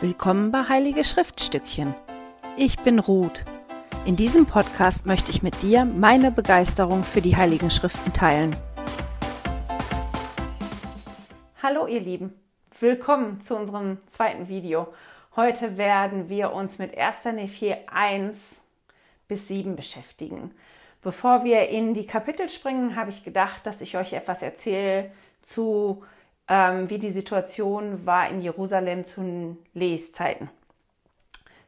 Willkommen bei Heilige Schriftstückchen. Ich bin Ruth. In diesem Podcast möchte ich mit dir meine Begeisterung für die Heiligen Schriften teilen. Hallo ihr Lieben, willkommen zu unserem zweiten Video. Heute werden wir uns mit 1. Nephir 1 bis 7 beschäftigen. Bevor wir in die Kapitel springen, habe ich gedacht, dass ich euch etwas erzähle zu ähm, wie die Situation war in Jerusalem zu Leszeiten.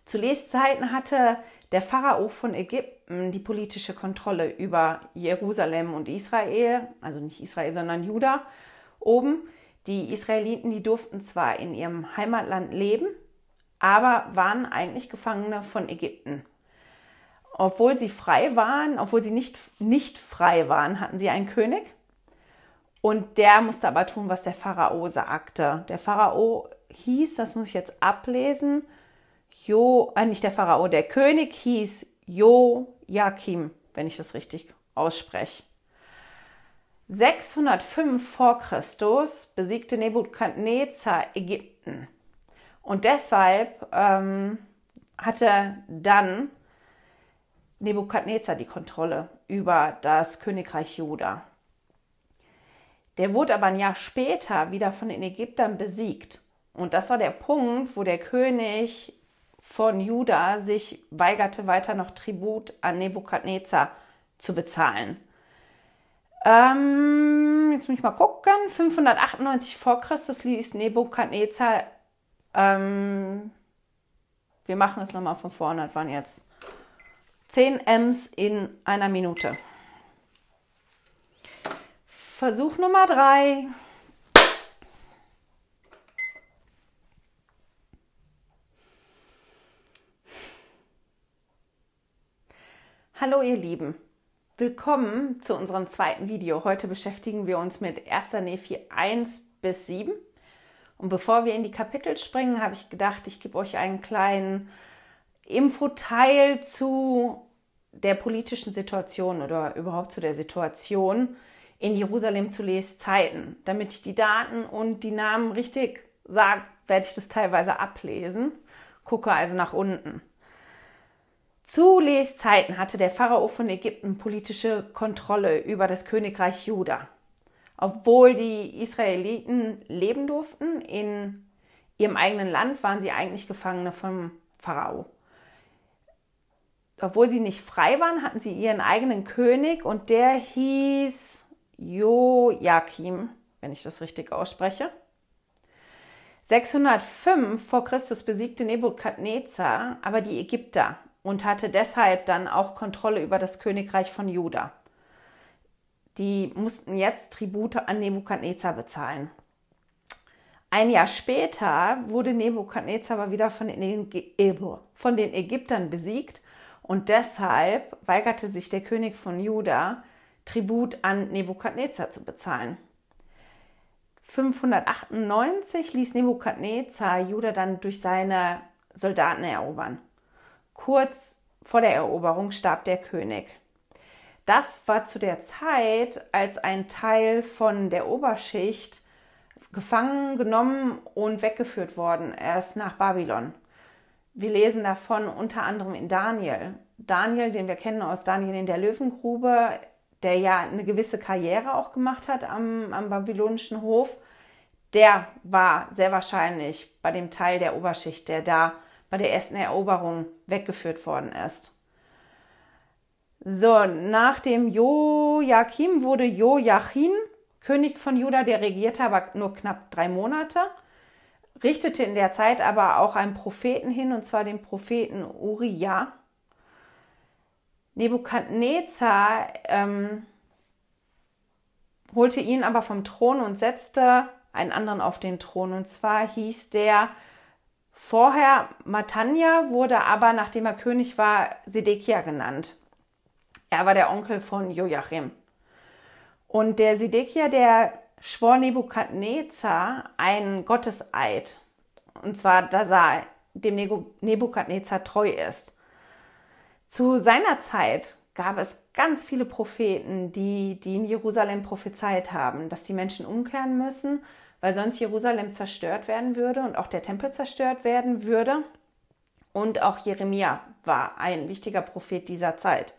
Zu Leszeiten hatte der Pharao von Ägypten die politische Kontrolle über Jerusalem und Israel, also nicht Israel, sondern Juda oben. Die Israeliten, die durften zwar in ihrem Heimatland leben, aber waren eigentlich Gefangene von Ägypten. Obwohl sie frei waren, obwohl sie nicht, nicht frei waren, hatten sie einen König und der musste aber tun, was der Pharao sagte. Der Pharao hieß, das muss ich jetzt ablesen, Jo, äh, nicht der Pharao, der König hieß Joachim, wenn ich das richtig ausspreche. 605 vor Christus besiegte Nebukadnezar Ägypten. Und deshalb ähm, hatte dann Nebukadnezar die Kontrolle über das Königreich Juda. Der wurde aber ein Jahr später wieder von den Ägyptern besiegt. Und das war der Punkt, wo der König von Juda sich weigerte, weiter noch Tribut an Nebukadnezar zu bezahlen. Ähm, jetzt muss ich mal gucken. 598 vor Christus ließ Nebukadnezar. Ähm, wir machen es nochmal von vorne. Das waren jetzt 10 Ms in einer Minute. Versuch Nummer drei. Hallo ihr Lieben, willkommen zu unserem zweiten Video. Heute beschäftigen wir uns mit 1. Nephi 1 bis 7. Und bevor wir in die Kapitel springen, habe ich gedacht, ich gebe euch einen kleinen Infoteil zu der politischen Situation oder überhaupt zu der Situation, in Jerusalem zu Leszeiten. Damit ich die Daten und die Namen richtig sage, werde ich das teilweise ablesen. Gucke also nach unten. Zu Leszeiten hatte der Pharao von Ägypten politische Kontrolle über das Königreich Juda. Obwohl die Israeliten leben durften in ihrem eigenen Land, waren sie eigentlich Gefangene vom Pharao. Obwohl sie nicht frei waren, hatten sie ihren eigenen König und der hieß Joachim, wenn ich das richtig ausspreche. 605 vor Christus besiegte Nebukadnezar aber die Ägypter und hatte deshalb dann auch Kontrolle über das Königreich von Juda. Die mussten jetzt Tribute an Nebukadnezar bezahlen. Ein Jahr später wurde Nebukadnezar aber wieder von den, von den Ägyptern besiegt und deshalb weigerte sich der König von Juda, Tribut an Nebukadnezar zu bezahlen. 598 ließ Nebukadnezar Juda dann durch seine Soldaten erobern. Kurz vor der Eroberung starb der König. Das war zu der Zeit, als ein Teil von der Oberschicht gefangen genommen und weggeführt worden ist nach Babylon. Wir lesen davon unter anderem in Daniel. Daniel, den wir kennen aus Daniel in der Löwengrube, der ja eine gewisse Karriere auch gemacht hat am, am babylonischen Hof, der war sehr wahrscheinlich bei dem Teil der Oberschicht, der da bei der ersten Eroberung weggeführt worden ist. So, nach dem Joachim wurde Joachim König von Juda, der regierte aber nur knapp drei Monate, richtete in der Zeit aber auch einen Propheten hin, und zwar den Propheten Uriah. Nebukadnezar ähm, holte ihn aber vom Thron und setzte einen anderen auf den Thron. Und zwar hieß der vorher Matanja, wurde aber, nachdem er König war, Sedekia genannt. Er war der Onkel von Joachim. Und der Sedekia, der schwor Nebukadnezar einen Gotteseid. Und zwar, dass er dem Nebukadnezar treu ist. Zu seiner Zeit gab es ganz viele Propheten, die, die in Jerusalem prophezeit haben, dass die Menschen umkehren müssen, weil sonst Jerusalem zerstört werden würde und auch der Tempel zerstört werden würde. Und auch Jeremia war ein wichtiger Prophet dieser Zeit.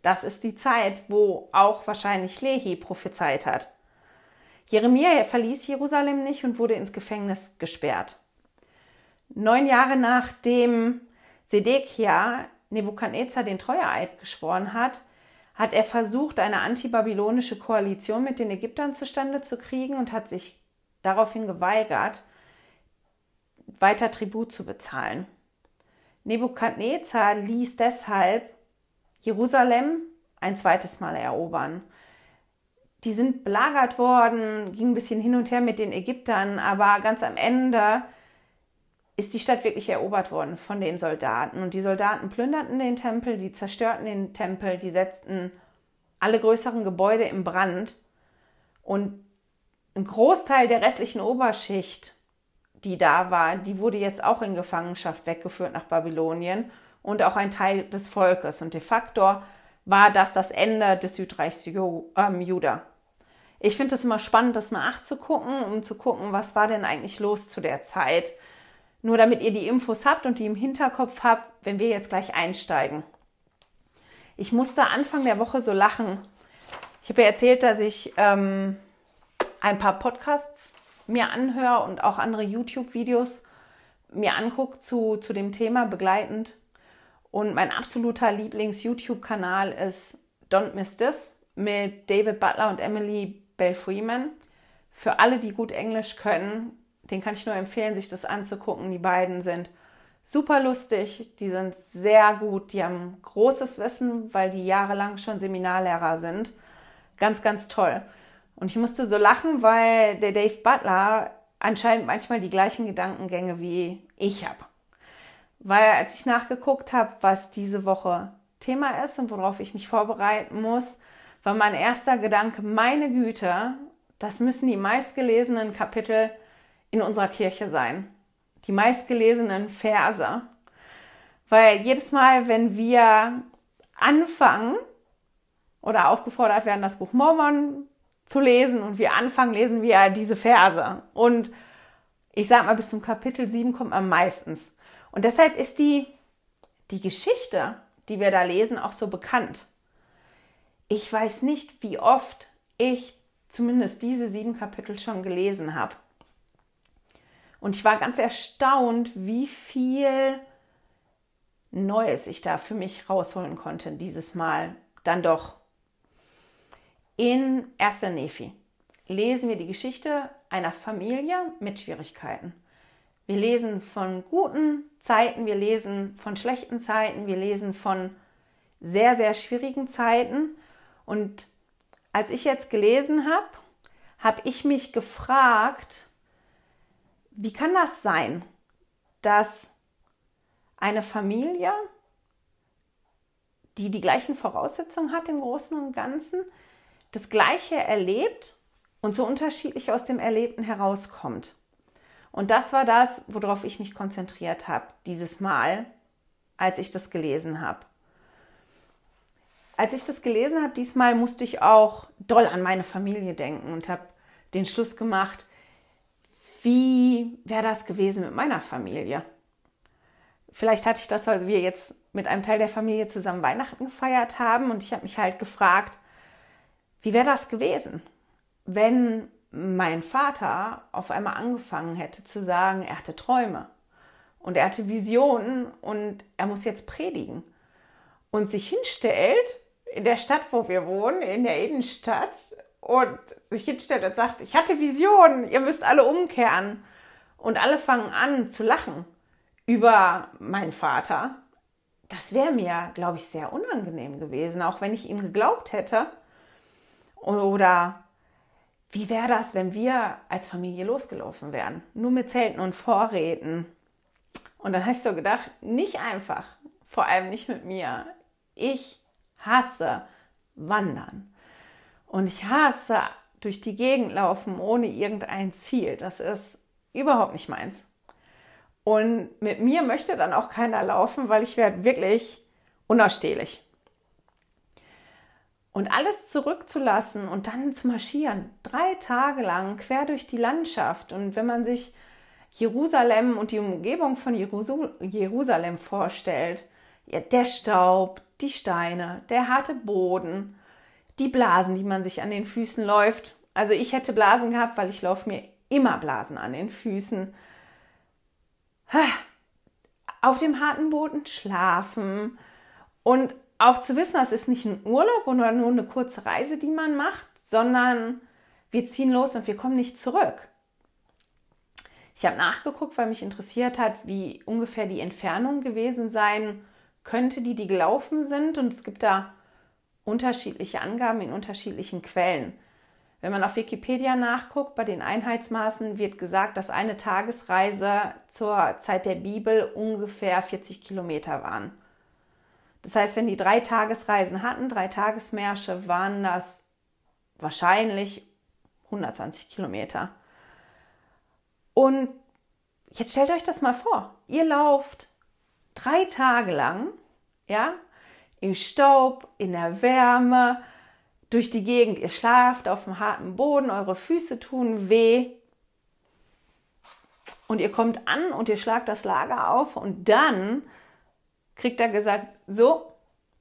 Das ist die Zeit, wo auch wahrscheinlich Lehi prophezeit hat. Jeremia verließ Jerusalem nicht und wurde ins Gefängnis gesperrt. Neun Jahre nachdem Sedekia Nebukadnezar den Treueeid geschworen hat, hat er versucht, eine antibabylonische Koalition mit den Ägyptern zustande zu kriegen und hat sich daraufhin geweigert, weiter Tribut zu bezahlen. Nebukadnezar ließ deshalb Jerusalem ein zweites Mal erobern. Die sind belagert worden, ging ein bisschen hin und her mit den Ägyptern, aber ganz am Ende ist die Stadt wirklich erobert worden von den Soldaten. Und die Soldaten plünderten den Tempel, die zerstörten den Tempel, die setzten alle größeren Gebäude in Brand. Und ein Großteil der restlichen Oberschicht die da war, die wurde jetzt auch in Gefangenschaft weggeführt nach Babylonien und auch ein Teil des Volkes. Und de facto war das das Ende des Südreichs ähm, Juda. Ich finde es immer spannend, das nachzugucken, um zu gucken, was war denn eigentlich los zu der Zeit. Nur damit ihr die Infos habt und die im Hinterkopf habt, wenn wir jetzt gleich einsteigen. Ich musste Anfang der Woche so lachen. Ich habe ja erzählt, dass ich ähm, ein paar Podcasts mir anhöre und auch andere YouTube-Videos mir angucke zu, zu dem Thema begleitend. Und mein absoluter Lieblings-YouTube-Kanal ist Don't Miss This mit David Butler und Emily Bell Freeman. Für alle, die gut Englisch können, den kann ich nur empfehlen, sich das anzugucken. Die beiden sind super lustig, die sind sehr gut, die haben großes Wissen, weil die jahrelang schon Seminarlehrer sind. Ganz, ganz toll. Und ich musste so lachen, weil der Dave Butler anscheinend manchmal die gleichen Gedankengänge wie ich habe. Weil als ich nachgeguckt habe, was diese Woche Thema ist und worauf ich mich vorbereiten muss, war mein erster Gedanke, meine Güte, das müssen die meistgelesenen Kapitel in unserer Kirche sein. Die meistgelesenen Verse. Weil jedes Mal, wenn wir anfangen oder aufgefordert werden, das Buch Mormon zu lesen und wir anfangen, lesen wir diese Verse. Und ich sag mal, bis zum Kapitel 7 kommt man meistens. Und deshalb ist die, die Geschichte, die wir da lesen, auch so bekannt. Ich weiß nicht, wie oft ich zumindest diese sieben Kapitel schon gelesen habe. Und ich war ganz erstaunt, wie viel Neues ich da für mich rausholen konnte dieses Mal. Dann doch in 1. Nephi lesen wir die Geschichte einer Familie mit Schwierigkeiten. Wir lesen von guten Zeiten, wir lesen von schlechten Zeiten, wir lesen von sehr, sehr schwierigen Zeiten. Und als ich jetzt gelesen habe, habe ich mich gefragt, wie kann das sein, dass eine Familie, die die gleichen Voraussetzungen hat im Großen und Ganzen, das Gleiche erlebt und so unterschiedlich aus dem Erlebten herauskommt. Und das war das, worauf ich mich konzentriert habe, dieses Mal, als ich das gelesen habe. Als ich das gelesen habe, diesmal musste ich auch doll an meine Familie denken und habe den Schluss gemacht, wie wäre das gewesen mit meiner Familie? Vielleicht hatte ich das, weil wir jetzt mit einem Teil der Familie zusammen Weihnachten gefeiert haben und ich habe mich halt gefragt, wie wäre das gewesen, wenn mein Vater auf einmal angefangen hätte zu sagen, er hatte Träume und er hatte Visionen und er muss jetzt predigen und sich hinstellt in der Stadt, wo wir wohnen, in der Innenstadt und sich hinstellt und sagt, ich hatte Visionen, ihr müsst alle umkehren und alle fangen an zu lachen über meinen Vater. Das wäre mir, glaube ich, sehr unangenehm gewesen, auch wenn ich ihm geglaubt hätte. Oder wie wäre das, wenn wir als Familie losgelaufen wären? Nur mit Zelten und Vorräten. Und dann habe ich so gedacht, nicht einfach, vor allem nicht mit mir. Ich hasse Wandern. Und ich hasse durch die Gegend laufen ohne irgendein Ziel. Das ist überhaupt nicht meins. Und mit mir möchte dann auch keiner laufen, weil ich werde wirklich unausstehlich. Und alles zurückzulassen und dann zu marschieren, drei Tage lang quer durch die Landschaft. Und wenn man sich Jerusalem und die Umgebung von Jerusalem vorstellt, ja, der Staub, die Steine, der harte Boden, die Blasen, die man sich an den Füßen läuft. Also ich hätte Blasen gehabt, weil ich laufe mir immer Blasen an den Füßen. Auf dem harten Boden schlafen und auch zu wissen, das ist nicht ein Urlaub oder nur eine kurze Reise, die man macht, sondern wir ziehen los und wir kommen nicht zurück. Ich habe nachgeguckt, weil mich interessiert hat, wie ungefähr die Entfernung gewesen sein könnte, die die gelaufen sind. Und es gibt da unterschiedliche Angaben in unterschiedlichen Quellen. Wenn man auf Wikipedia nachguckt, bei den Einheitsmaßen wird gesagt, dass eine Tagesreise zur Zeit der Bibel ungefähr 40 Kilometer waren. Das heißt, wenn die drei Tagesreisen hatten, drei Tagesmärsche, waren das wahrscheinlich 120 Kilometer. Und jetzt stellt euch das mal vor. Ihr lauft drei Tage lang, ja, im Staub, in der Wärme, durch die Gegend. Ihr schlaft auf dem harten Boden, eure Füße tun weh. Und ihr kommt an und ihr schlagt das Lager auf und dann kriegt er gesagt, so,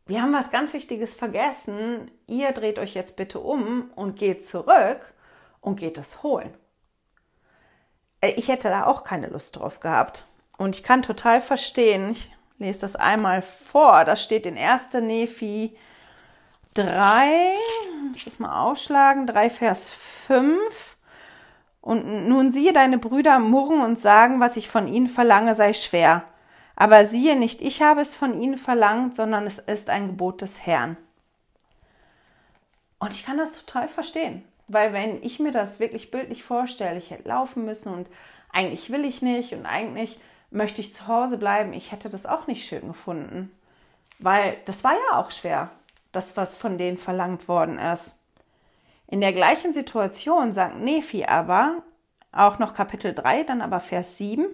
wir haben was ganz Wichtiges vergessen. Ihr dreht euch jetzt bitte um und geht zurück und geht es holen. Äh, ich hätte da auch keine Lust drauf gehabt. Und ich kann total verstehen, ich lese das einmal vor, das steht in 1. Nephi 3, ich muss das mal aufschlagen, 3 Vers 5. Und nun siehe, deine Brüder murren und sagen, was ich von ihnen verlange, sei schwer. Aber siehe, nicht ich habe es von ihnen verlangt, sondern es ist ein Gebot des Herrn. Und ich kann das total verstehen, weil wenn ich mir das wirklich bildlich vorstelle, ich hätte laufen müssen und eigentlich will ich nicht und eigentlich möchte ich zu Hause bleiben, ich hätte das auch nicht schön gefunden, weil das war ja auch schwer, das, was von denen verlangt worden ist. In der gleichen Situation sagt Nephi aber, auch noch Kapitel 3, dann aber Vers 7,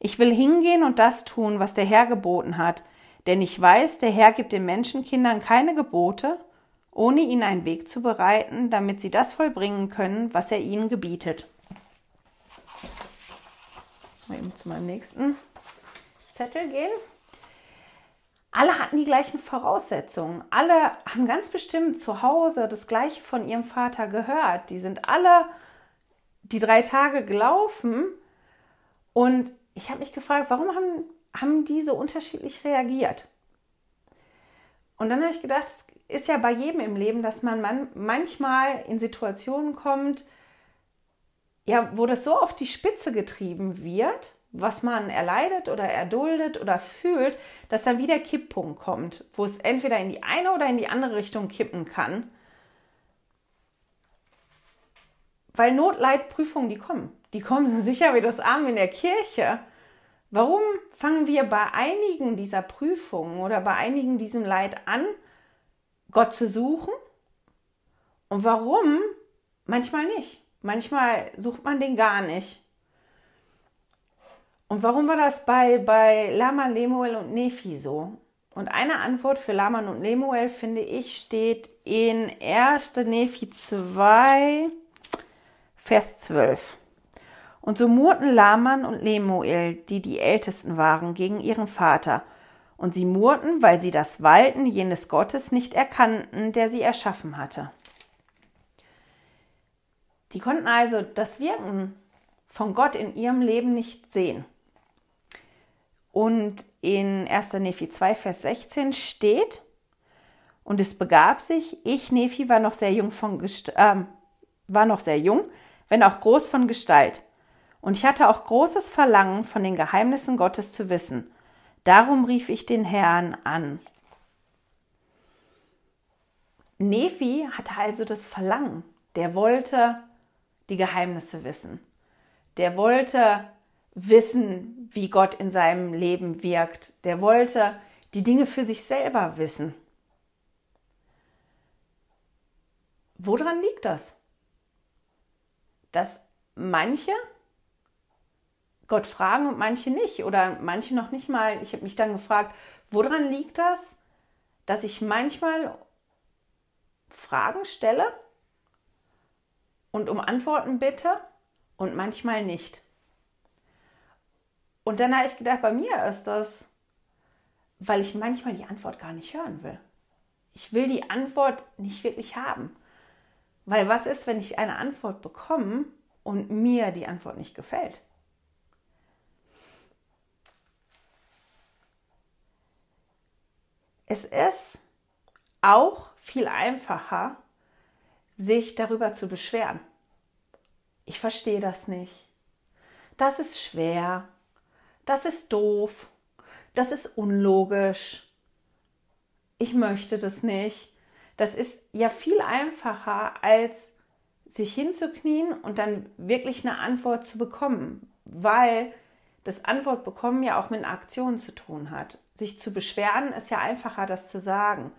ich will hingehen und das tun, was der Herr geboten hat, denn ich weiß, der Herr gibt den Menschenkindern keine Gebote, ohne ihnen einen Weg zu bereiten, damit sie das vollbringen können, was er ihnen gebietet. Mal eben zu meinem nächsten Zettel gehen. Alle hatten die gleichen Voraussetzungen. Alle haben ganz bestimmt zu Hause das Gleiche von ihrem Vater gehört. Die sind alle die drei Tage gelaufen und ich habe mich gefragt, warum haben, haben die so unterschiedlich reagiert? Und dann habe ich gedacht, es ist ja bei jedem im Leben, dass man, man manchmal in Situationen kommt, ja, wo das so auf die Spitze getrieben wird, was man erleidet oder erduldet oder fühlt, dass dann wieder Kipppunkt kommt, wo es entweder in die eine oder in die andere Richtung kippen kann. Weil Notleidprüfungen, die kommen die kommen so sicher wie das Arm in der Kirche. Warum fangen wir bei einigen dieser Prüfungen oder bei einigen diesem Leid an, Gott zu suchen? Und warum manchmal nicht? Manchmal sucht man den gar nicht. Und warum war das bei, bei Laman, Lemuel und Nephi so? Und eine Antwort für Laman und Lemuel, finde ich, steht in 1. Nephi 2, Vers 12. Und so murrten Laman und Lemuel, die die Ältesten waren, gegen ihren Vater. Und sie murrten, weil sie das Walten jenes Gottes nicht erkannten, der sie erschaffen hatte. Die konnten also das Wirken von Gott in ihrem Leben nicht sehen. Und in 1. Nephi 2, Vers 16 steht, und es begab sich, ich, Nephi, war noch sehr jung von äh, war noch sehr jung, wenn auch groß von Gestalt. Und ich hatte auch großes Verlangen, von den Geheimnissen Gottes zu wissen. Darum rief ich den Herrn an. Nephi hatte also das Verlangen. Der wollte die Geheimnisse wissen. Der wollte wissen, wie Gott in seinem Leben wirkt. Der wollte die Dinge für sich selber wissen. Woran liegt das? Dass manche Gott fragen und manche nicht oder manche noch nicht mal. Ich habe mich dann gefragt, woran liegt das, dass ich manchmal Fragen stelle und um Antworten bitte und manchmal nicht. Und dann habe ich gedacht, bei mir ist das, weil ich manchmal die Antwort gar nicht hören will. Ich will die Antwort nicht wirklich haben. Weil was ist, wenn ich eine Antwort bekomme und mir die Antwort nicht gefällt? Es ist auch viel einfacher, sich darüber zu beschweren. Ich verstehe das nicht. Das ist schwer. Das ist doof. Das ist unlogisch. Ich möchte das nicht. Das ist ja viel einfacher, als sich hinzuknien und dann wirklich eine Antwort zu bekommen, weil das Antwort bekommen ja auch mit einer Aktion zu tun hat. Sich zu beschweren ist ja einfacher, das zu sagen.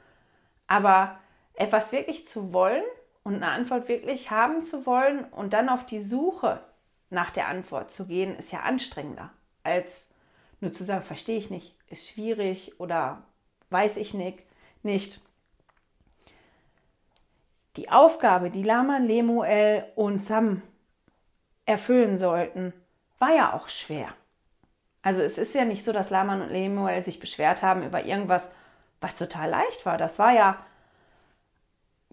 Aber etwas wirklich zu wollen und eine Antwort wirklich haben zu wollen und dann auf die Suche nach der Antwort zu gehen, ist ja anstrengender, als nur zu sagen, verstehe ich nicht, ist schwierig oder weiß ich nicht. nicht. Die Aufgabe, die Laman, Lemuel und Sam erfüllen sollten, war ja auch schwer. Also es ist ja nicht so, dass Laman und Lemuel sich beschwert haben über irgendwas, was total leicht war. Das war ja,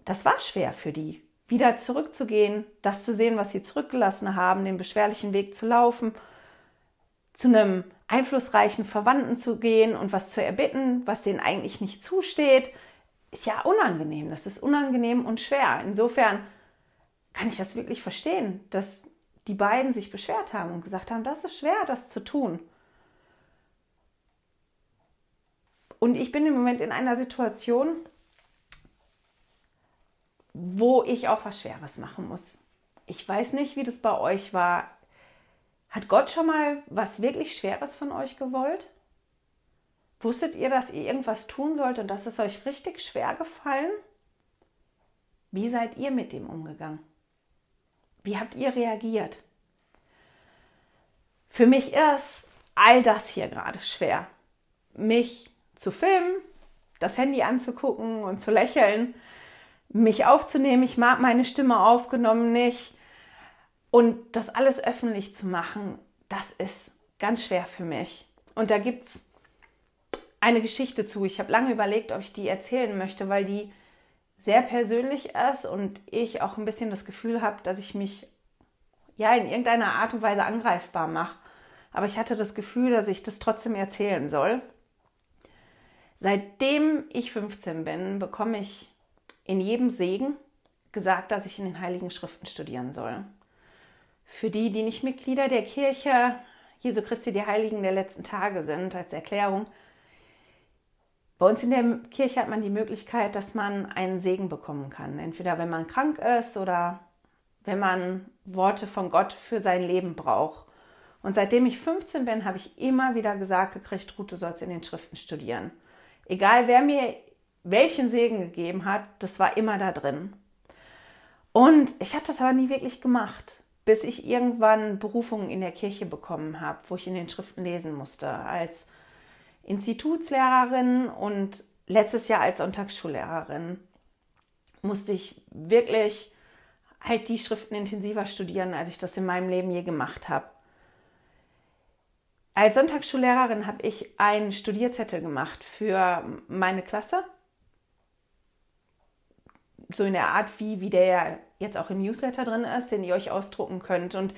das war schwer für die, wieder zurückzugehen, das zu sehen, was sie zurückgelassen haben, den beschwerlichen Weg zu laufen, zu einem einflussreichen Verwandten zu gehen und was zu erbitten, was denen eigentlich nicht zusteht, ist ja unangenehm. Das ist unangenehm und schwer. Insofern kann ich das wirklich verstehen, dass die beiden sich beschwert haben und gesagt haben, das ist schwer, das zu tun. Und ich bin im Moment in einer Situation, wo ich auch was Schweres machen muss. Ich weiß nicht, wie das bei euch war. Hat Gott schon mal was wirklich Schweres von euch gewollt? Wusstet ihr, dass ihr irgendwas tun sollt und dass es euch richtig schwer gefallen? Wie seid ihr mit dem umgegangen? Wie habt ihr reagiert? Für mich ist all das hier gerade schwer. Mich zu filmen, das Handy anzugucken und zu lächeln, mich aufzunehmen. Ich mag meine Stimme aufgenommen nicht. Und das alles öffentlich zu machen, das ist ganz schwer für mich. Und da gibt es eine Geschichte zu. Ich habe lange überlegt, ob ich die erzählen möchte, weil die sehr persönlich ist und ich auch ein bisschen das Gefühl habe, dass ich mich ja in irgendeiner Art und Weise angreifbar mache. Aber ich hatte das Gefühl, dass ich das trotzdem erzählen soll. Seitdem ich 15 bin, bekomme ich in jedem Segen gesagt, dass ich in den Heiligen Schriften studieren soll. Für die, die nicht Mitglieder der Kirche Jesu Christi, die Heiligen der letzten Tage sind, als Erklärung. Bei uns in der Kirche hat man die Möglichkeit, dass man einen Segen bekommen kann. Entweder wenn man krank ist oder wenn man Worte von Gott für sein Leben braucht. Und seitdem ich 15 bin, habe ich immer wieder gesagt gekriegt, Ruth, du sollst in den Schriften studieren. Egal wer mir welchen Segen gegeben hat, das war immer da drin. Und ich habe das aber nie wirklich gemacht, bis ich irgendwann Berufungen in der Kirche bekommen habe, wo ich in den Schriften lesen musste, als Institutslehrerin und letztes Jahr als Sonntagsschullehrerin musste ich wirklich halt die Schriften intensiver studieren, als ich das in meinem Leben je gemacht habe. Als Sonntagsschullehrerin habe ich einen Studierzettel gemacht für meine Klasse. So in der Art, wie, wie der jetzt auch im Newsletter drin ist, den ihr euch ausdrucken könnt. Und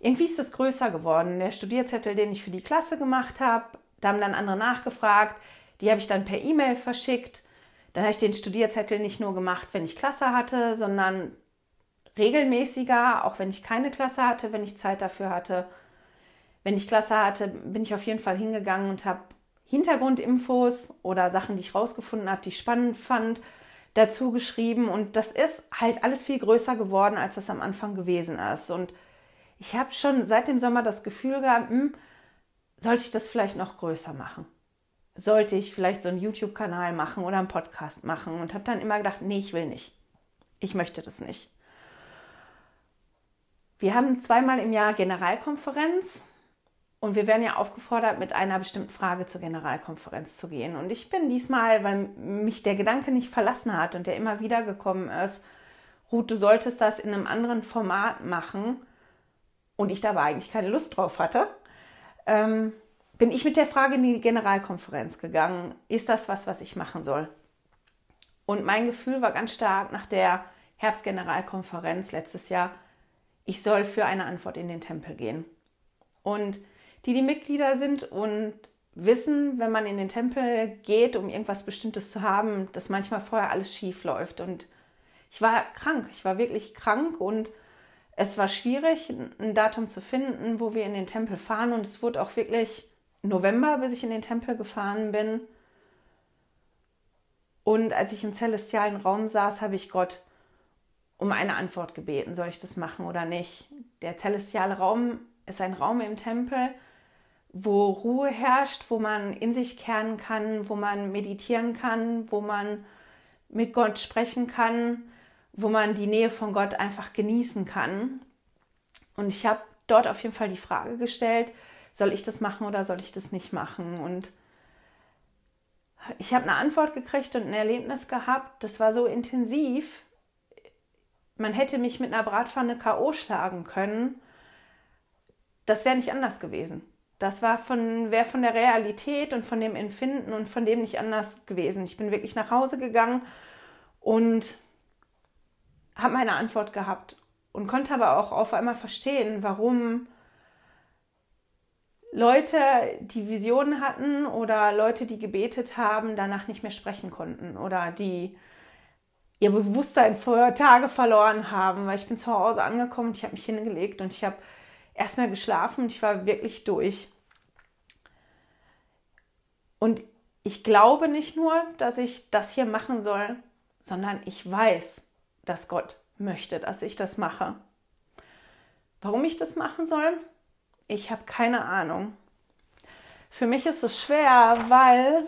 irgendwie ist das größer geworden. Der Studierzettel, den ich für die Klasse gemacht habe, da haben dann andere nachgefragt. Die habe ich dann per E-Mail verschickt. Dann habe ich den Studierzettel nicht nur gemacht, wenn ich Klasse hatte, sondern regelmäßiger, auch wenn ich keine Klasse hatte, wenn ich Zeit dafür hatte wenn ich Klasse hatte, bin ich auf jeden Fall hingegangen und habe Hintergrundinfos oder Sachen, die ich rausgefunden habe, die ich spannend fand, dazu geschrieben. Und das ist halt alles viel größer geworden, als das am Anfang gewesen ist. Und ich habe schon seit dem Sommer das Gefühl gehabt, hm, sollte ich das vielleicht noch größer machen? Sollte ich vielleicht so einen YouTube-Kanal machen oder einen Podcast machen? Und habe dann immer gedacht, nee, ich will nicht. Ich möchte das nicht. Wir haben zweimal im Jahr Generalkonferenz Und wir werden ja aufgefordert, mit einer bestimmten Frage zur Generalkonferenz zu gehen. Und ich bin diesmal, weil mich der Gedanke nicht verlassen hat und der immer wieder gekommen ist, Ruth, du solltest das in einem anderen Format machen und ich da aber eigentlich keine Lust drauf hatte, ähm, bin ich mit der Frage in die Generalkonferenz gegangen, ist das was, was ich machen soll? Und mein Gefühl war ganz stark nach der Herbstgeneralkonferenz letztes Jahr, ich soll für eine Antwort in den Tempel gehen. Und die, die Mitglieder sind und wissen, wenn man in den Tempel geht, um irgendwas Bestimmtes zu haben, dass manchmal vorher alles schief läuft. Und ich war krank, ich war wirklich krank und es war schwierig, ein Datum zu finden, wo wir in den Tempel fahren. Und es wurde auch wirklich November, bis ich in den Tempel gefahren bin. Und als ich im celestialen Raum saß, habe ich Gott um eine Antwort gebeten, soll ich das machen oder nicht. Der celestiale Raum ist ein Raum im Tempel, wo Ruhe herrscht, wo man in sich kehren kann, wo man meditieren kann, wo man mit Gott sprechen kann, wo man die Nähe von Gott einfach genießen kann. Und ich habe dort auf jeden Fall die Frage gestellt, soll ich das machen oder soll ich das nicht machen? Und ich habe eine Antwort gekriegt und ein Erlebnis gehabt, das war so intensiv, man hätte mich mit einer Bratpfanne K.O. schlagen können. Das wäre nicht anders gewesen. Das war von, wäre von der Realität und von dem Empfinden und von dem nicht anders gewesen. Ich bin wirklich nach Hause gegangen und habe meine Antwort gehabt und konnte aber auch auf einmal verstehen, warum Leute, die Visionen hatten oder Leute, die gebetet haben, danach nicht mehr sprechen konnten oder die ihr Bewusstsein vor Tage verloren haben, weil ich bin zu Hause angekommen und ich habe mich hingelegt und ich habe erstmal geschlafen und ich war wirklich durch. Und ich glaube nicht nur, dass ich das hier machen soll, sondern ich weiß, dass Gott möchte, dass ich das mache. Warum ich das machen soll? Ich habe keine Ahnung. Für mich ist es schwer, weil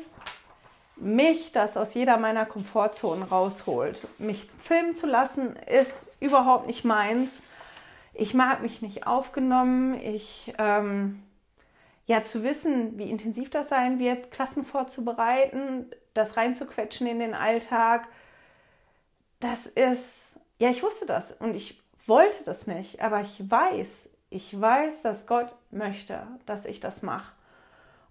mich das aus jeder meiner Komfortzonen rausholt. Mich filmen zu lassen ist überhaupt nicht meins. Ich mag mich nicht aufgenommen. Ich, ähm, ja, zu wissen, wie intensiv das sein wird, Klassen vorzubereiten, das reinzuquetschen in den Alltag, das ist, ja, ich wusste das und ich wollte das nicht, aber ich weiß, ich weiß, dass Gott möchte, dass ich das mache.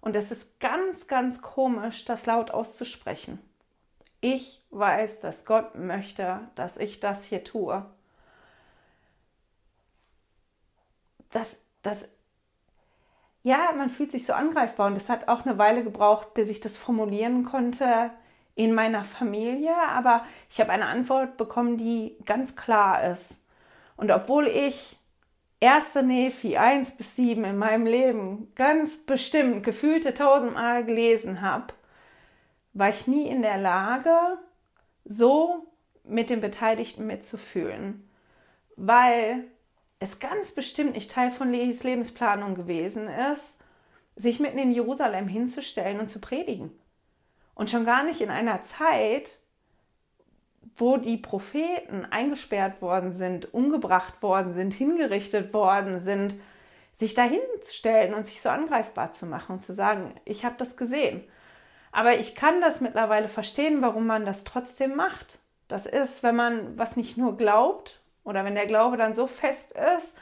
Und es ist ganz, ganz komisch, das laut auszusprechen. Ich weiß, dass Gott möchte, dass ich das hier tue. Das, das, ja, man fühlt sich so angreifbar und es hat auch eine Weile gebraucht, bis ich das formulieren konnte in meiner Familie, aber ich habe eine Antwort bekommen, die ganz klar ist. Und obwohl ich erste Nephi 1 bis 7 in meinem Leben ganz bestimmt gefühlte tausendmal gelesen habe, war ich nie in der Lage, so mit den Beteiligten mitzufühlen, weil es ganz bestimmt nicht Teil von Lehis Lebensplanung gewesen ist, sich mitten in Jerusalem hinzustellen und zu predigen. Und schon gar nicht in einer Zeit, wo die Propheten eingesperrt worden sind, umgebracht worden sind, hingerichtet worden sind, sich dahin zu stellen und sich so angreifbar zu machen und zu sagen, ich habe das gesehen. Aber ich kann das mittlerweile verstehen, warum man das trotzdem macht. Das ist, wenn man was nicht nur glaubt oder wenn der Glaube dann so fest ist,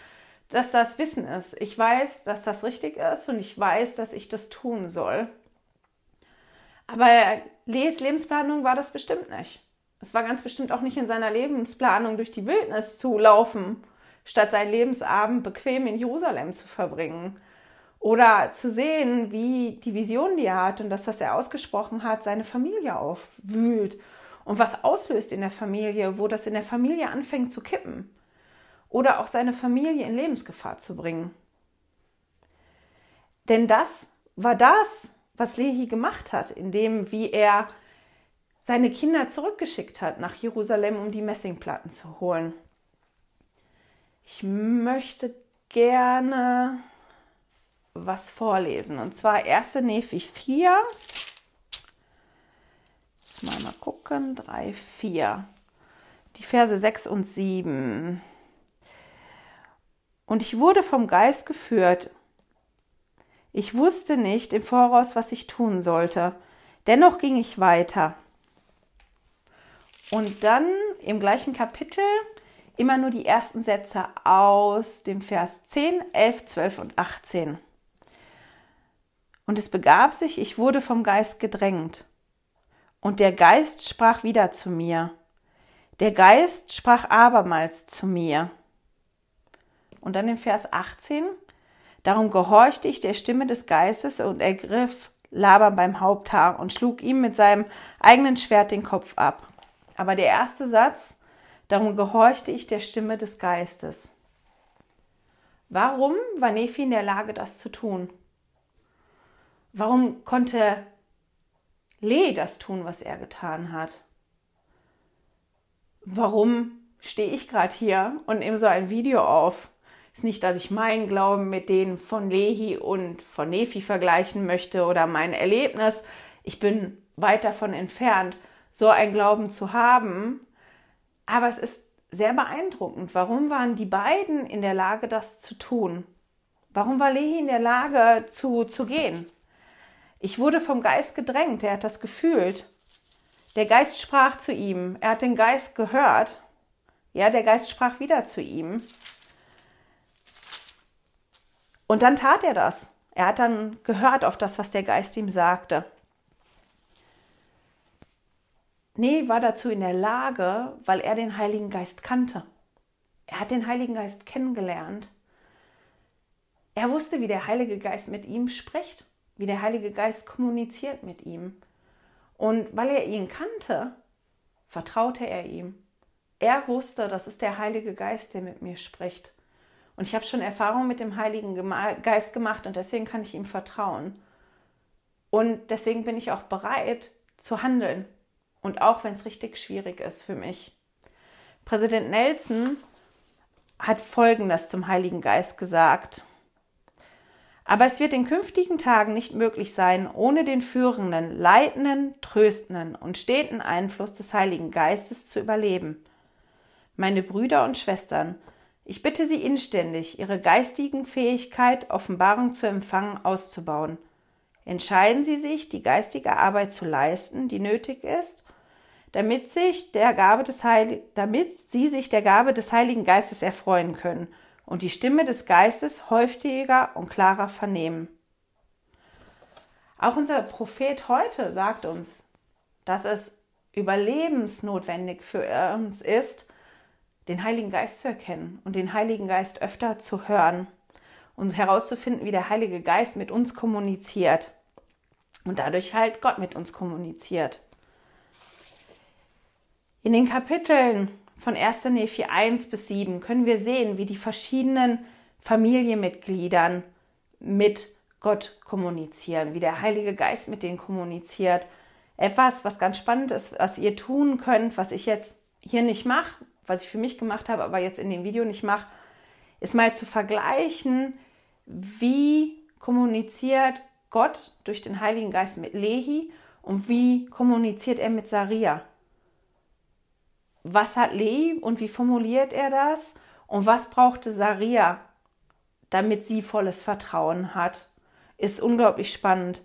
dass das Wissen ist. Ich weiß, dass das richtig ist und ich weiß, dass ich das tun soll. Aber Les Lebensplanung war das bestimmt nicht. Es war ganz bestimmt auch nicht in seiner Lebensplanung, durch die Wildnis zu laufen, statt seinen Lebensabend bequem in Jerusalem zu verbringen. Oder zu sehen, wie die Vision, die er hat und das, was er ausgesprochen hat, seine Familie aufwühlt und was auslöst in der Familie, wo das in der Familie anfängt zu kippen. Oder auch seine Familie in Lebensgefahr zu bringen. Denn das war das, was Lehi gemacht hat, indem wie er seine Kinder zurückgeschickt hat nach Jerusalem, um die Messingplatten zu holen. Ich möchte gerne was vorlesen. Und zwar 1. Nephi 4. Gucken. 3, 4. Die Verse 6 und 7. Und ich wurde vom Geist geführt Ich wusste nicht im Voraus, was ich tun sollte. Dennoch ging ich weiter. Und dann im gleichen Kapitel immer nur die ersten Sätze aus dem Vers 10, 11, 12 und 18. Und es begab sich, ich wurde vom Geist gedrängt. Und der Geist sprach wieder zu mir. Der Geist sprach abermals zu mir. Und dann in Vers 18, darum gehorchte ich der Stimme des Geistes und ergriff Laban beim Haupthaar und schlug ihm mit seinem eigenen Schwert den Kopf ab. Aber der erste Satz, darum gehorchte ich der Stimme des Geistes. Warum war Nephi in der Lage, das zu tun? Warum konnte Le das tun, was er getan hat? Warum stehe ich gerade hier und nehme so ein Video auf? Ist nicht, dass ich meinen Glauben mit denen von Lehi und von Nephi vergleichen möchte oder mein Erlebnis. Ich bin weit davon entfernt, so einen Glauben zu haben. Aber es ist sehr beeindruckend. Warum waren die beiden in der Lage, das zu tun? Warum war Lehi in der Lage, zu, zu gehen? Ich wurde vom Geist gedrängt, er hat das gefühlt. Der Geist sprach zu ihm, er hat den Geist gehört. Ja, der Geist sprach wieder zu ihm. Und dann tat er das. Er hat dann gehört auf das, was der Geist ihm sagte. Nee, war dazu in der Lage, weil er den Heiligen Geist kannte. Er hat den Heiligen Geist kennengelernt. Er wusste, wie der Heilige Geist mit ihm spricht wie der Heilige Geist kommuniziert mit ihm. Und weil er ihn kannte, vertraute er ihm. Er wusste, das ist der Heilige Geist, der mit mir spricht. Und ich habe schon Erfahrung mit dem Heiligen Geist gemacht und deswegen kann ich ihm vertrauen. Und deswegen bin ich auch bereit zu handeln. Und auch wenn es richtig schwierig ist für mich. Präsident Nelson hat Folgendes zum Heiligen Geist gesagt. Aber es wird in künftigen Tagen nicht möglich sein, ohne den führenden, leitenden, tröstenden und steten Einfluss des Heiligen Geistes zu überleben. Meine Brüder und Schwestern, ich bitte Sie inständig, Ihre geistigen Fähigkeit, Offenbarung zu empfangen, auszubauen. Entscheiden Sie sich, die geistige Arbeit zu leisten, die nötig ist, damit, sich der Gabe des Heil damit Sie sich der Gabe des Heiligen Geistes erfreuen können – und die Stimme des Geistes häufiger und klarer vernehmen. Auch unser Prophet heute sagt uns, dass es überlebensnotwendig für uns ist, den Heiligen Geist zu erkennen und den Heiligen Geist öfter zu hören und herauszufinden, wie der Heilige Geist mit uns kommuniziert und dadurch halt Gott mit uns kommuniziert. In den Kapiteln von 1. Nephi 1 bis 7 können wir sehen, wie die verschiedenen Familienmitgliedern mit Gott kommunizieren, wie der Heilige Geist mit denen kommuniziert. Etwas, was ganz spannend ist, was ihr tun könnt, was ich jetzt hier nicht mache, was ich für mich gemacht habe, aber jetzt in dem Video nicht mache, ist mal zu vergleichen, wie kommuniziert Gott durch den Heiligen Geist mit Lehi und wie kommuniziert er mit Saria was hat Lee und wie formuliert er das und was brauchte Saria, damit sie volles Vertrauen hat, ist unglaublich spannend.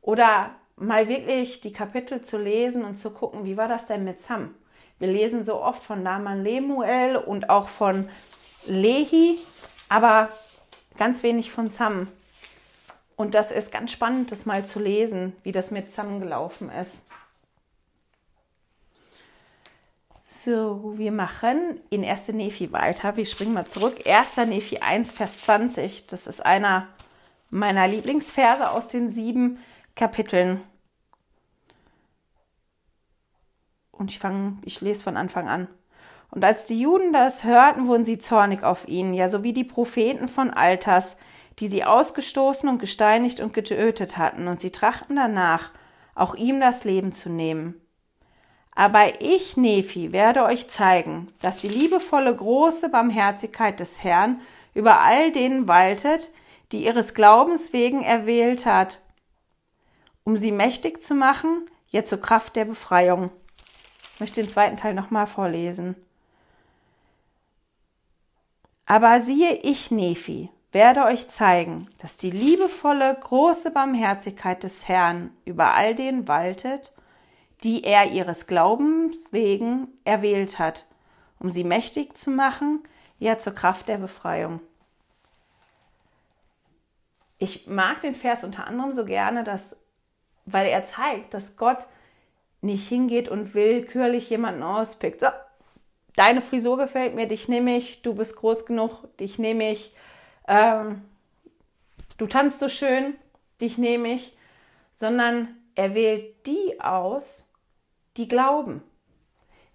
Oder mal wirklich die Kapitel zu lesen und zu gucken, wie war das denn mit Sam? Wir lesen so oft von Naman Lemuel und auch von Lehi, aber ganz wenig von Sam. Und das ist ganz spannend, das mal zu lesen, wie das mit Sam gelaufen ist. So, wir machen in 1. Nephi weiter. Wir springen mal zurück. 1. Nephi 1, Vers 20. Das ist einer meiner Lieblingsverse aus den sieben Kapiteln. Und ich fange, ich lese von Anfang an. Und als die Juden das hörten, wurden sie zornig auf ihn, ja, so wie die Propheten von Alters, die sie ausgestoßen und gesteinigt und getötet hatten. Und sie trachten danach, auch ihm das Leben zu nehmen. Aber ich, Nephi, werde euch zeigen, dass die liebevolle große Barmherzigkeit des Herrn über all denen waltet, die ihres Glaubens wegen erwählt hat, um sie mächtig zu machen, ja zur Kraft der Befreiung. Ich möchte den zweiten Teil nochmal vorlesen. Aber siehe ich, Nephi, werde euch zeigen, dass die liebevolle, große Barmherzigkeit des Herrn über all denen waltet, die er ihres Glaubens wegen erwählt hat, um sie mächtig zu machen, ja zur Kraft der Befreiung. Ich mag den Vers unter anderem so gerne, dass, weil er zeigt, dass Gott nicht hingeht und willkürlich jemanden auspickt. So, deine Frisur gefällt mir, dich nehme ich, du bist groß genug, dich nehme ich, ähm, du tanzt so schön, dich nehme ich, sondern er wählt die aus, die glauben.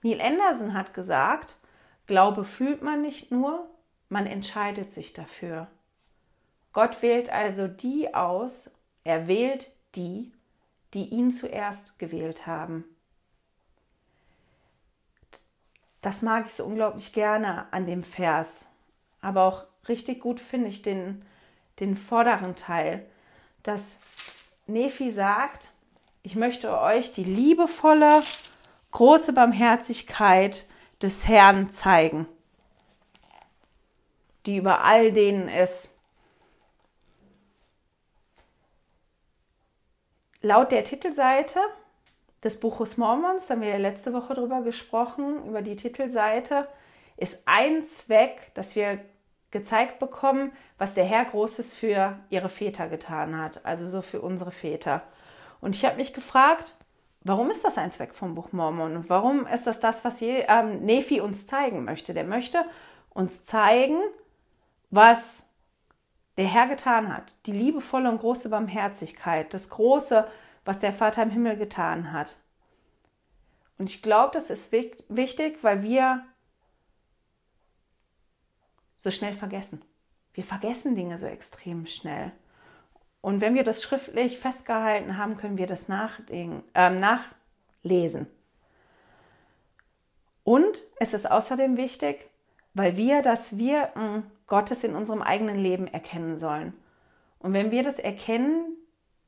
Neil Anderson hat gesagt, Glaube fühlt man nicht nur, man entscheidet sich dafür. Gott wählt also die aus, er wählt die, die ihn zuerst gewählt haben. Das mag ich so unglaublich gerne an dem Vers. Aber auch richtig gut finde ich den, den vorderen Teil, dass Nephi sagt, ich möchte euch die liebevolle, große Barmherzigkeit des Herrn zeigen, die über all denen ist. Laut der Titelseite des Buches Mormons, da haben wir ja letzte Woche drüber gesprochen, über die Titelseite, ist ein Zweck, dass wir gezeigt bekommen, was der Herr Großes für ihre Väter getan hat, also so für unsere Väter. Und ich habe mich gefragt, warum ist das ein Zweck vom Buch Mormon und warum ist das das, was je, ähm, Nephi uns zeigen möchte? Der möchte uns zeigen, was der Herr getan hat, die liebevolle und große Barmherzigkeit, das große was der Vater im Himmel getan hat. Und ich glaube, das ist wichtig, weil wir so schnell vergessen. Wir vergessen Dinge so extrem schnell. Und wenn wir das schriftlich festgehalten haben, können wir das äh, nachlesen. Und es ist außerdem wichtig, weil wir das Wirken Gottes in unserem eigenen Leben erkennen sollen. Und wenn wir das erkennen,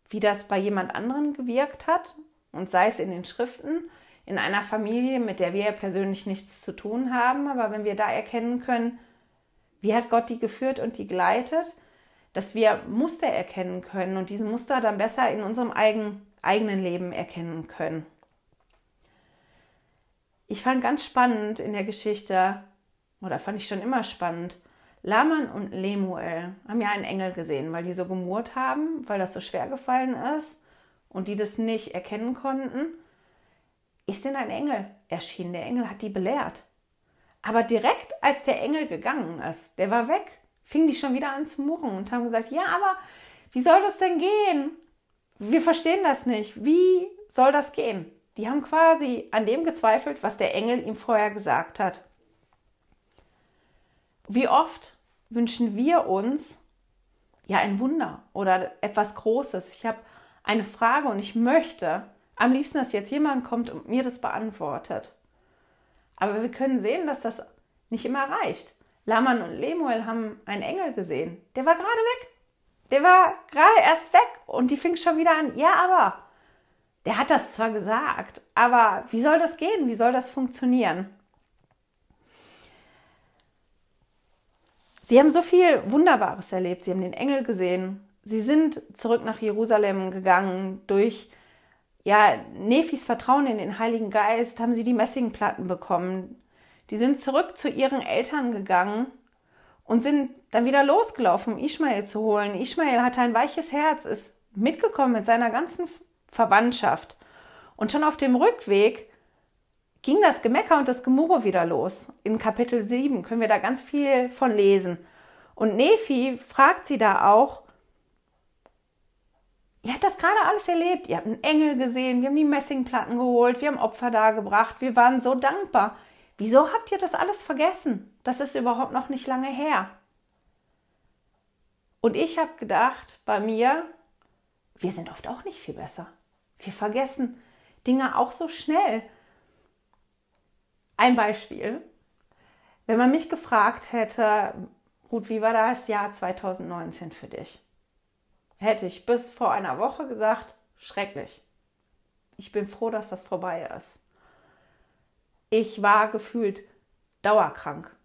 wie das bei jemand anderen gewirkt hat und sei es in den Schriften, in einer Familie, mit der wir persönlich nichts zu tun haben, aber wenn wir da erkennen können, wie hat Gott die geführt und die geleitet, dass wir Muster erkennen können und diese Muster dann besser in unserem eigen, eigenen Leben erkennen können. Ich fand ganz spannend in der Geschichte, oder fand ich schon immer spannend, Laman und Lemuel haben ja einen Engel gesehen, weil die so gemurrt haben, weil das so schwer gefallen ist und die das nicht erkennen konnten. Ist denn ein Engel erschienen? Der Engel hat die belehrt. Aber direkt als der Engel gegangen ist, der war weg, fingen die schon wieder an zu murren und haben gesagt, ja, aber wie soll das denn gehen? Wir verstehen das nicht. Wie soll das gehen? Die haben quasi an dem gezweifelt, was der Engel ihm vorher gesagt hat. Wie oft wünschen wir uns ja ein Wunder oder etwas Großes. Ich habe eine Frage und ich möchte am liebsten, dass jetzt jemand kommt und mir das beantwortet. Aber wir können sehen, dass das nicht immer reicht. Laman und Lemuel haben einen Engel gesehen. Der war gerade weg. Der war gerade erst weg und die fing schon wieder an. Ja, aber der hat das zwar gesagt, aber wie soll das gehen? Wie soll das funktionieren? Sie haben so viel Wunderbares erlebt. Sie haben den Engel gesehen. Sie sind zurück nach Jerusalem gegangen. Durch ja, Nephis Vertrauen in den Heiligen Geist haben sie die Messingplatten bekommen. Die sind zurück zu ihren Eltern gegangen und sind dann wieder losgelaufen, um Ishmael zu holen. Ishmael hatte ein weiches Herz, ist mitgekommen mit seiner ganzen Verwandtschaft. Und schon auf dem Rückweg ging das Gemecker und das Gemurre wieder los. In Kapitel 7 können wir da ganz viel von lesen. Und Nephi fragt sie da auch, ihr habt das gerade alles erlebt, ihr habt einen Engel gesehen, wir haben die Messingplatten geholt, wir haben Opfer dargebracht, wir waren so dankbar. Wieso habt ihr das alles vergessen? Das ist überhaupt noch nicht lange her. Und ich habe gedacht, bei mir, wir sind oft auch nicht viel besser. Wir vergessen Dinge auch so schnell. Ein Beispiel. Wenn man mich gefragt hätte, gut, wie war das Jahr 2019 für dich? Hätte ich bis vor einer Woche gesagt, schrecklich. Ich bin froh, dass das vorbei ist. Ich war gefühlt dauerkrank.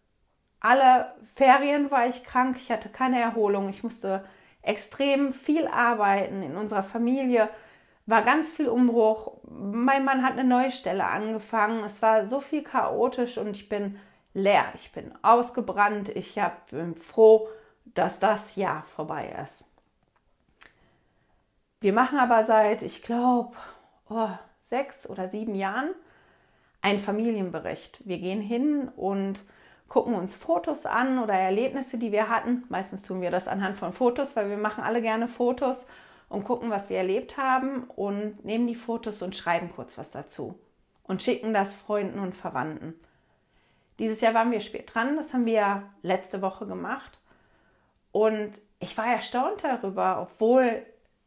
alle Ferien war ich krank, ich hatte keine Erholung, ich musste extrem viel arbeiten in unserer Familie, war ganz viel Umbruch. Mein Mann hat eine neue Stelle angefangen, es war so viel chaotisch und ich bin leer, ich bin ausgebrannt, ich hab, bin froh, dass das Jahr vorbei ist. Wir machen aber seit, ich glaube, oh, sechs oder sieben Jahren einen Familienbericht. Wir gehen hin und gucken uns Fotos an oder Erlebnisse, die wir hatten. Meistens tun wir das anhand von Fotos, weil wir machen alle gerne Fotos und gucken, was wir erlebt haben und nehmen die Fotos und schreiben kurz was dazu und schicken das Freunden und Verwandten. Dieses Jahr waren wir spät dran, das haben wir letzte Woche gemacht und ich war erstaunt darüber, obwohl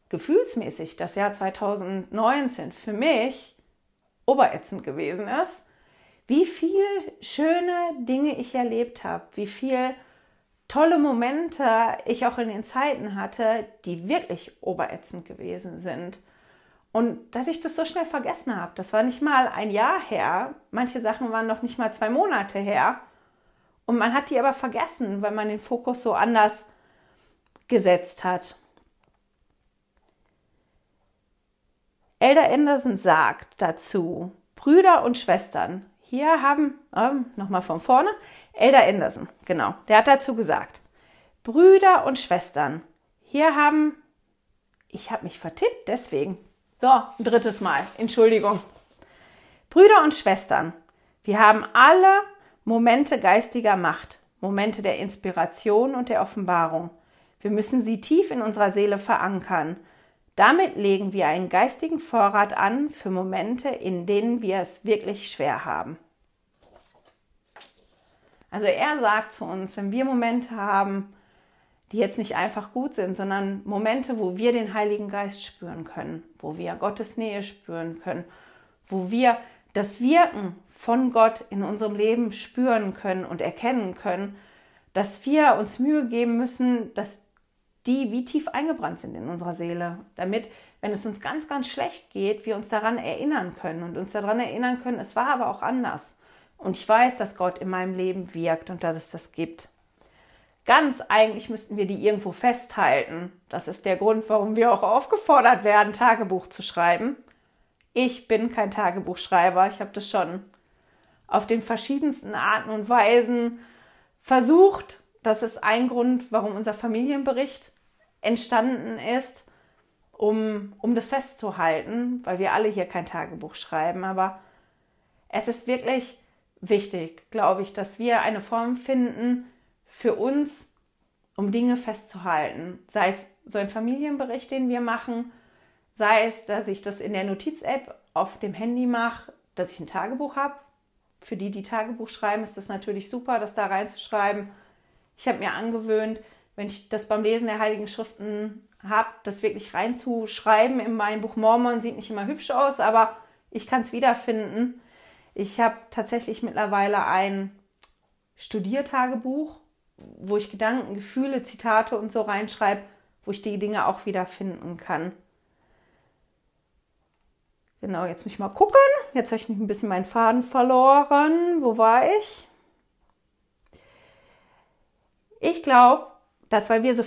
gefühlsmäßig das Jahr 2019 für mich oberätzend gewesen ist, wie viel schöne Dinge ich erlebt habe, wie viel tolle Momente ich auch in den Zeiten hatte, die wirklich oberätzend gewesen sind. Und dass ich das so schnell vergessen habe, das war nicht mal ein Jahr her, manche Sachen waren noch nicht mal zwei Monate her. Und man hat die aber vergessen, weil man den Fokus so anders gesetzt hat. Elder Anderson sagt dazu, Brüder und Schwestern, hier haben, ähm, nochmal von vorne, Elder Anderson, genau, der hat dazu gesagt, Brüder und Schwestern, hier haben, ich habe mich vertippt, deswegen, so, ein drittes Mal, Entschuldigung. Brüder und Schwestern, wir haben alle Momente geistiger Macht, Momente der Inspiration und der Offenbarung. Wir müssen sie tief in unserer Seele verankern damit legen wir einen geistigen Vorrat an für Momente, in denen wir es wirklich schwer haben. Also er sagt zu uns, wenn wir Momente haben, die jetzt nicht einfach gut sind, sondern Momente, wo wir den Heiligen Geist spüren können, wo wir Gottes Nähe spüren können, wo wir das Wirken von Gott in unserem Leben spüren können und erkennen können, dass wir uns Mühe geben müssen, dass die wie tief eingebrannt sind in unserer Seele, damit, wenn es uns ganz, ganz schlecht geht, wir uns daran erinnern können und uns daran erinnern können, es war aber auch anders. Und ich weiß, dass Gott in meinem Leben wirkt und dass es das gibt. Ganz eigentlich müssten wir die irgendwo festhalten. Das ist der Grund, warum wir auch aufgefordert werden, Tagebuch zu schreiben. Ich bin kein Tagebuchschreiber. Ich habe das schon auf den verschiedensten Arten und Weisen versucht. Das ist ein Grund, warum unser Familienbericht entstanden ist, um, um das festzuhalten, weil wir alle hier kein Tagebuch schreiben. Aber es ist wirklich wichtig, glaube ich, dass wir eine Form finden für uns, um Dinge festzuhalten. Sei es so ein Familienbericht, den wir machen, sei es, dass ich das in der Notiz-App auf dem Handy mache, dass ich ein Tagebuch habe. Für die, die Tagebuch schreiben, ist das natürlich super, das da reinzuschreiben. Ich habe mir angewöhnt, wenn ich das beim Lesen der Heiligen Schriften habe, das wirklich reinzuschreiben in mein Buch Mormon, sieht nicht immer hübsch aus, aber ich kann es wiederfinden. Ich habe tatsächlich mittlerweile ein Studiertagebuch, wo ich Gedanken, Gefühle, Zitate und so reinschreibe, wo ich die Dinge auch wiederfinden kann. Genau, jetzt muss ich mal gucken. Jetzt habe ich ein bisschen meinen Faden verloren. Wo war ich? Ich glaube, dass weil wir so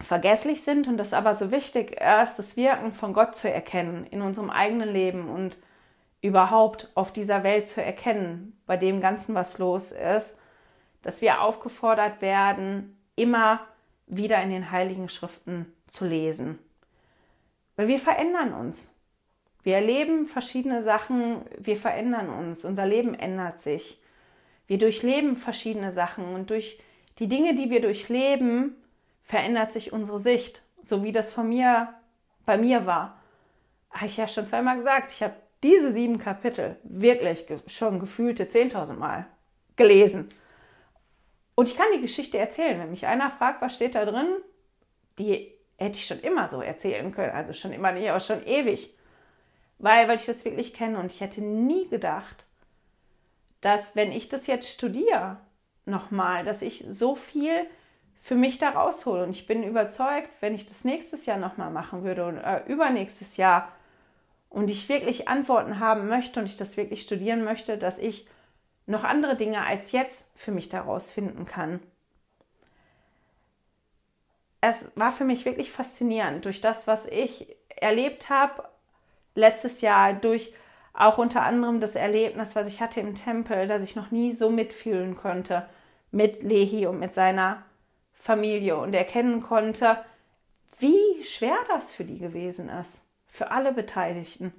vergesslich sind und das aber so wichtig ist, das Wirken von Gott zu erkennen in unserem eigenen Leben und überhaupt auf dieser Welt zu erkennen, bei dem Ganzen, was los ist, dass wir aufgefordert werden, immer wieder in den heiligen Schriften zu lesen. Weil wir verändern uns. Wir erleben verschiedene Sachen, wir verändern uns, unser Leben ändert sich. Wir durchleben verschiedene Sachen und durch die Dinge, die wir durchleben, verändert sich unsere Sicht, so wie das von mir bei mir war. Habe ich ja schon zweimal gesagt, ich habe diese sieben Kapitel wirklich schon gefühlte 10.000 Mal gelesen. Und ich kann die Geschichte erzählen. Wenn mich einer fragt, was steht da drin, die hätte ich schon immer so erzählen können. Also schon immer nicht, aber schon ewig. Weil, weil ich das wirklich kenne und ich hätte nie gedacht, dass wenn ich das jetzt studiere, nochmal, dass ich so viel für mich da raushole. Und ich bin überzeugt, wenn ich das nächstes Jahr nochmal machen würde und äh, übernächstes Jahr und ich wirklich Antworten haben möchte und ich das wirklich studieren möchte, dass ich noch andere Dinge als jetzt für mich daraus finden kann. Es war für mich wirklich faszinierend durch das, was ich erlebt habe letztes Jahr, durch auch unter anderem das Erlebnis, was ich hatte im Tempel, dass ich noch nie so mitfühlen konnte mit Lehi und mit seiner Familie und erkennen konnte, wie schwer das für die gewesen ist, für alle Beteiligten.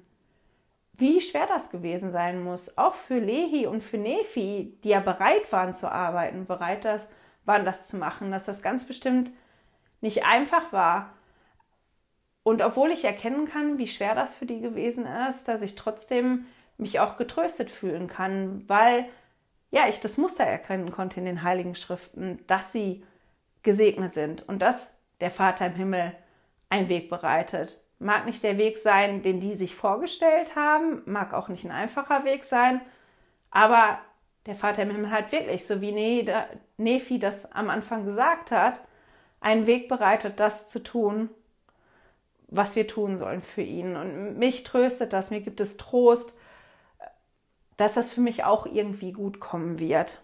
Wie schwer das gewesen sein muss, auch für Lehi und für Nephi, die ja bereit waren zu arbeiten, bereit waren, das zu machen, dass das ganz bestimmt nicht einfach war. Und obwohl ich erkennen kann, wie schwer das für die gewesen ist, dass ich trotzdem mich auch getröstet fühlen kann, weil ja, ich das Muster erkennen konnte in den Heiligen Schriften, dass sie gesegnet sind und dass der Vater im Himmel einen Weg bereitet. Mag nicht der Weg sein, den die sich vorgestellt haben, mag auch nicht ein einfacher Weg sein, aber der Vater im Himmel hat wirklich, so wie Nephi das am Anfang gesagt hat, einen Weg bereitet, das zu tun, was wir tun sollen für ihn. Und mich tröstet das, mir gibt es Trost, dass das für mich auch irgendwie gut kommen wird.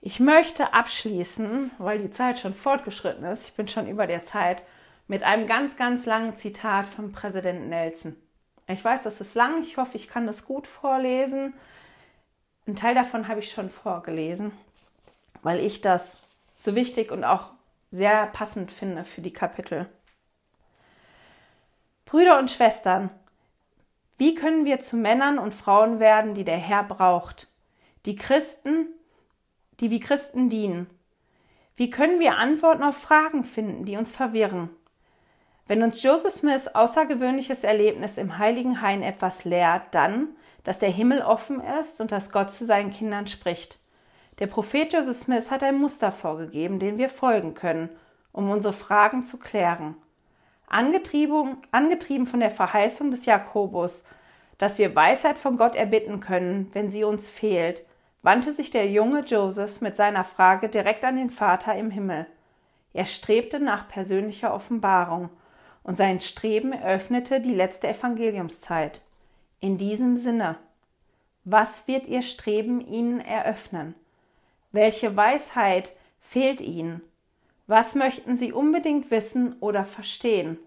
Ich möchte abschließen, weil die Zeit schon fortgeschritten ist, ich bin schon über der Zeit, mit einem ganz, ganz langen Zitat vom Präsident Nelson. Ich weiß, das ist lang, ich hoffe, ich kann das gut vorlesen. Ein Teil davon habe ich schon vorgelesen, weil ich das so wichtig und auch sehr passend finde für die Kapitel. Brüder und Schwestern, wie können wir zu Männern und Frauen werden, die der Herr braucht, die Christen die wie Christen dienen? Wie können wir Antworten auf Fragen finden, die uns verwirren? Wenn uns Joseph Smiths außergewöhnliches Erlebnis im Heiligen Hain etwas lehrt, dann, dass der Himmel offen ist und dass Gott zu seinen Kindern spricht. Der Prophet Joseph Smith hat ein Muster vorgegeben, dem wir folgen können, um unsere Fragen zu klären. Angetrieben, von der Verheißung des Jakobus, dass wir Weisheit von Gott erbitten können, wenn sie uns fehlt, wandte sich der junge Joseph mit seiner Frage direkt an den Vater im Himmel. Er strebte nach persönlicher Offenbarung, und sein Streben eröffnete die letzte Evangeliumszeit. In diesem Sinne, was wird Ihr Streben Ihnen eröffnen? Welche Weisheit fehlt Ihnen? Was möchten Sie unbedingt wissen oder verstehen?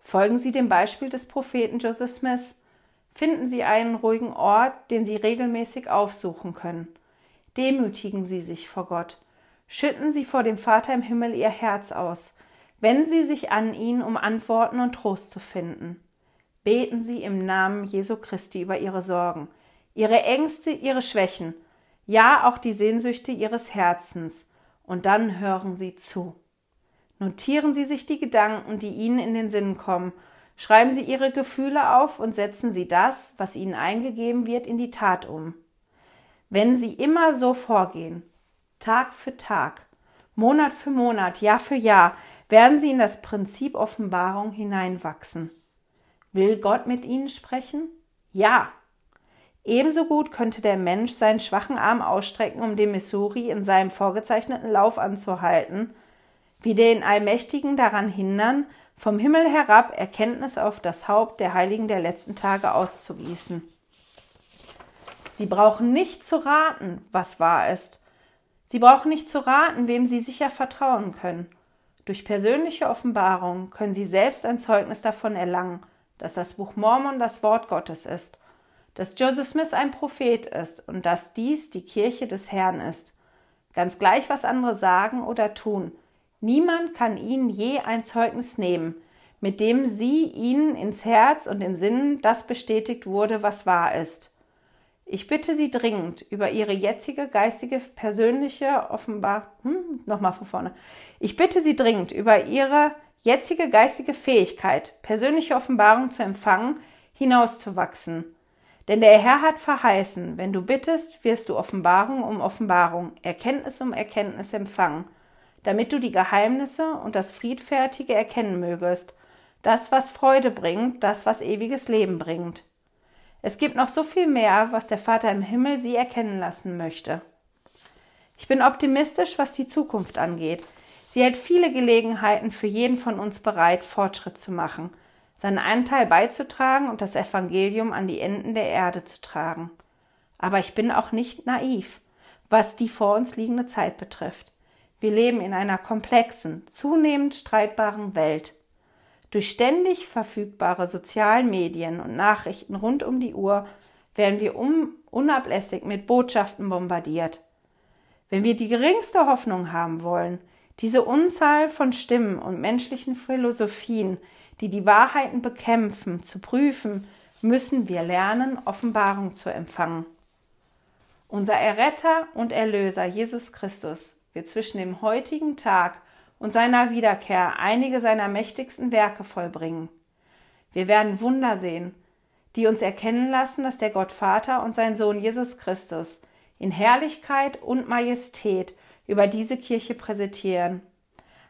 Folgen Sie dem Beispiel des Propheten Joseph Smith Finden Sie einen ruhigen Ort, den Sie regelmäßig aufsuchen können. Demütigen Sie sich vor Gott. Schütten Sie vor dem Vater im Himmel Ihr Herz aus. Wenden Sie sich an ihn, um Antworten und Trost zu finden. Beten Sie im Namen Jesu Christi über Ihre Sorgen, Ihre Ängste, Ihre Schwächen, ja auch die Sehnsüchte Ihres Herzens, und dann hören Sie zu. Notieren Sie sich die Gedanken, die Ihnen in den Sinn kommen, Schreiben Sie Ihre Gefühle auf und setzen Sie das, was Ihnen eingegeben wird, in die Tat um. Wenn Sie immer so vorgehen, Tag für Tag, Monat für Monat, Jahr für Jahr, werden Sie in das Prinzip Offenbarung hineinwachsen. Will Gott mit Ihnen sprechen? Ja. Ebenso gut könnte der Mensch seinen schwachen Arm ausstrecken, um den Missouri in seinem vorgezeichneten Lauf anzuhalten, wie den Allmächtigen daran hindern, vom Himmel herab Erkenntnis auf das Haupt der Heiligen der letzten Tage auszugießen. Sie brauchen nicht zu raten, was wahr ist. Sie brauchen nicht zu raten, wem sie sicher vertrauen können. Durch persönliche Offenbarung können sie selbst ein Zeugnis davon erlangen, dass das Buch Mormon das Wort Gottes ist, dass Joseph Smith ein Prophet ist und dass dies die Kirche des Herrn ist. Ganz gleich, was andere sagen oder tun, Niemand kann ihnen je ein Zeugnis nehmen, mit dem sie ihnen ins Herz und in Sinnen das bestätigt wurde, was wahr ist. Ich bitte Sie dringend über Ihre jetzige geistige persönliche offenbar hm, nochmal von vorne. Ich bitte Sie dringend über Ihre jetzige geistige Fähigkeit, persönliche Offenbarung zu empfangen, hinauszuwachsen. Denn der Herr hat verheißen, wenn du bittest, wirst du Offenbarung um Offenbarung, Erkenntnis um Erkenntnis empfangen damit du die Geheimnisse und das Friedfertige erkennen mögest, das, was Freude bringt, das, was ewiges Leben bringt. Es gibt noch so viel mehr, was der Vater im Himmel sie erkennen lassen möchte. Ich bin optimistisch, was die Zukunft angeht. Sie hält viele Gelegenheiten für jeden von uns bereit, Fortschritt zu machen, seinen Anteil beizutragen und das Evangelium an die Enden der Erde zu tragen. Aber ich bin auch nicht naiv, was die vor uns liegende Zeit betrifft. Wir leben in einer komplexen, zunehmend streitbaren Welt. Durch ständig verfügbare sozialen Medien und Nachrichten rund um die Uhr werden wir um, unablässig mit Botschaften bombardiert. Wenn wir die geringste Hoffnung haben wollen, diese Unzahl von Stimmen und menschlichen Philosophien, die die Wahrheiten bekämpfen, zu prüfen, müssen wir lernen, Offenbarung zu empfangen. Unser Erretter und Erlöser Jesus Christus wird zwischen dem heutigen Tag und seiner Wiederkehr einige seiner mächtigsten Werke vollbringen. Wir werden Wunder sehen, die uns erkennen lassen, dass der Gott Vater und sein Sohn Jesus Christus in Herrlichkeit und Majestät über diese Kirche präsentieren.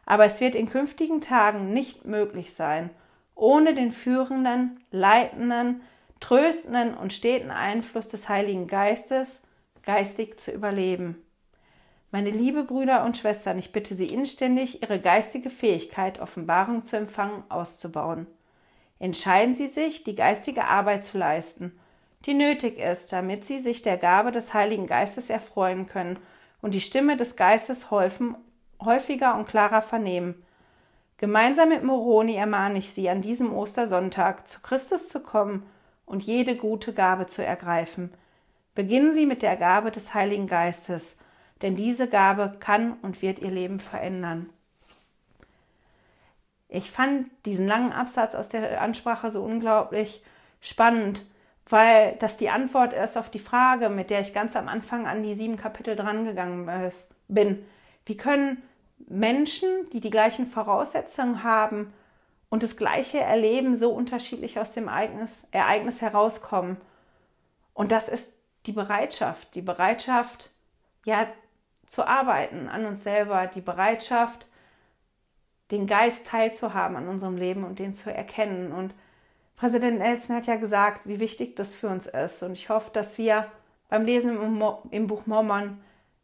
Aber es wird in künftigen Tagen nicht möglich sein, ohne den führenden, leitenden, tröstenden und steten Einfluss des Heiligen Geistes geistig zu überleben. Meine liebe Brüder und Schwestern, ich bitte Sie inständig, Ihre geistige Fähigkeit, Offenbarung zu empfangen, auszubauen. Entscheiden Sie sich, die geistige Arbeit zu leisten, die nötig ist, damit Sie sich der Gabe des Heiligen Geistes erfreuen können und die Stimme des Geistes häufen, häufiger und klarer vernehmen. Gemeinsam mit Moroni ermahne ich Sie, an diesem Ostersonntag zu Christus zu kommen und jede gute Gabe zu ergreifen. Beginnen Sie mit der Gabe des Heiligen Geistes – denn diese Gabe kann und wird ihr Leben verändern. Ich fand diesen langen Absatz aus der Ansprache so unglaublich spannend, weil das die Antwort ist auf die Frage, mit der ich ganz am Anfang an die sieben Kapitel drangegangen bin. Wie können Menschen, die die gleichen Voraussetzungen haben und das gleiche erleben, so unterschiedlich aus dem Ereignis, Ereignis herauskommen? Und das ist die Bereitschaft, die Bereitschaft, ja, zu arbeiten an uns selber, die Bereitschaft, den Geist teilzuhaben an unserem Leben und den zu erkennen. Und Präsident Nelson hat ja gesagt, wie wichtig das für uns ist. Und ich hoffe, dass wir beim Lesen im, Buch Mormon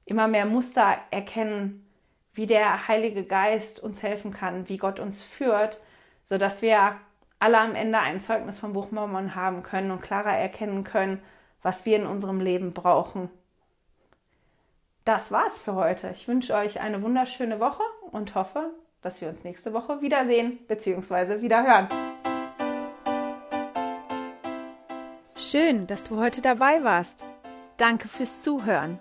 immer mehr Muster erkennen, wie der Heilige Geist uns helfen kann, wie Gott uns führt, sodass wir alle am Ende ein Zeugnis vom Buch Mormon haben können und klarer erkennen können, was wir in unserem Leben brauchen das war's für heute. Ich wünsche euch eine wunderschöne Woche und hoffe, dass wir uns nächste Woche wiedersehen bzw. wieder hören. Schön, dass du heute dabei warst. Danke fürs Zuhören.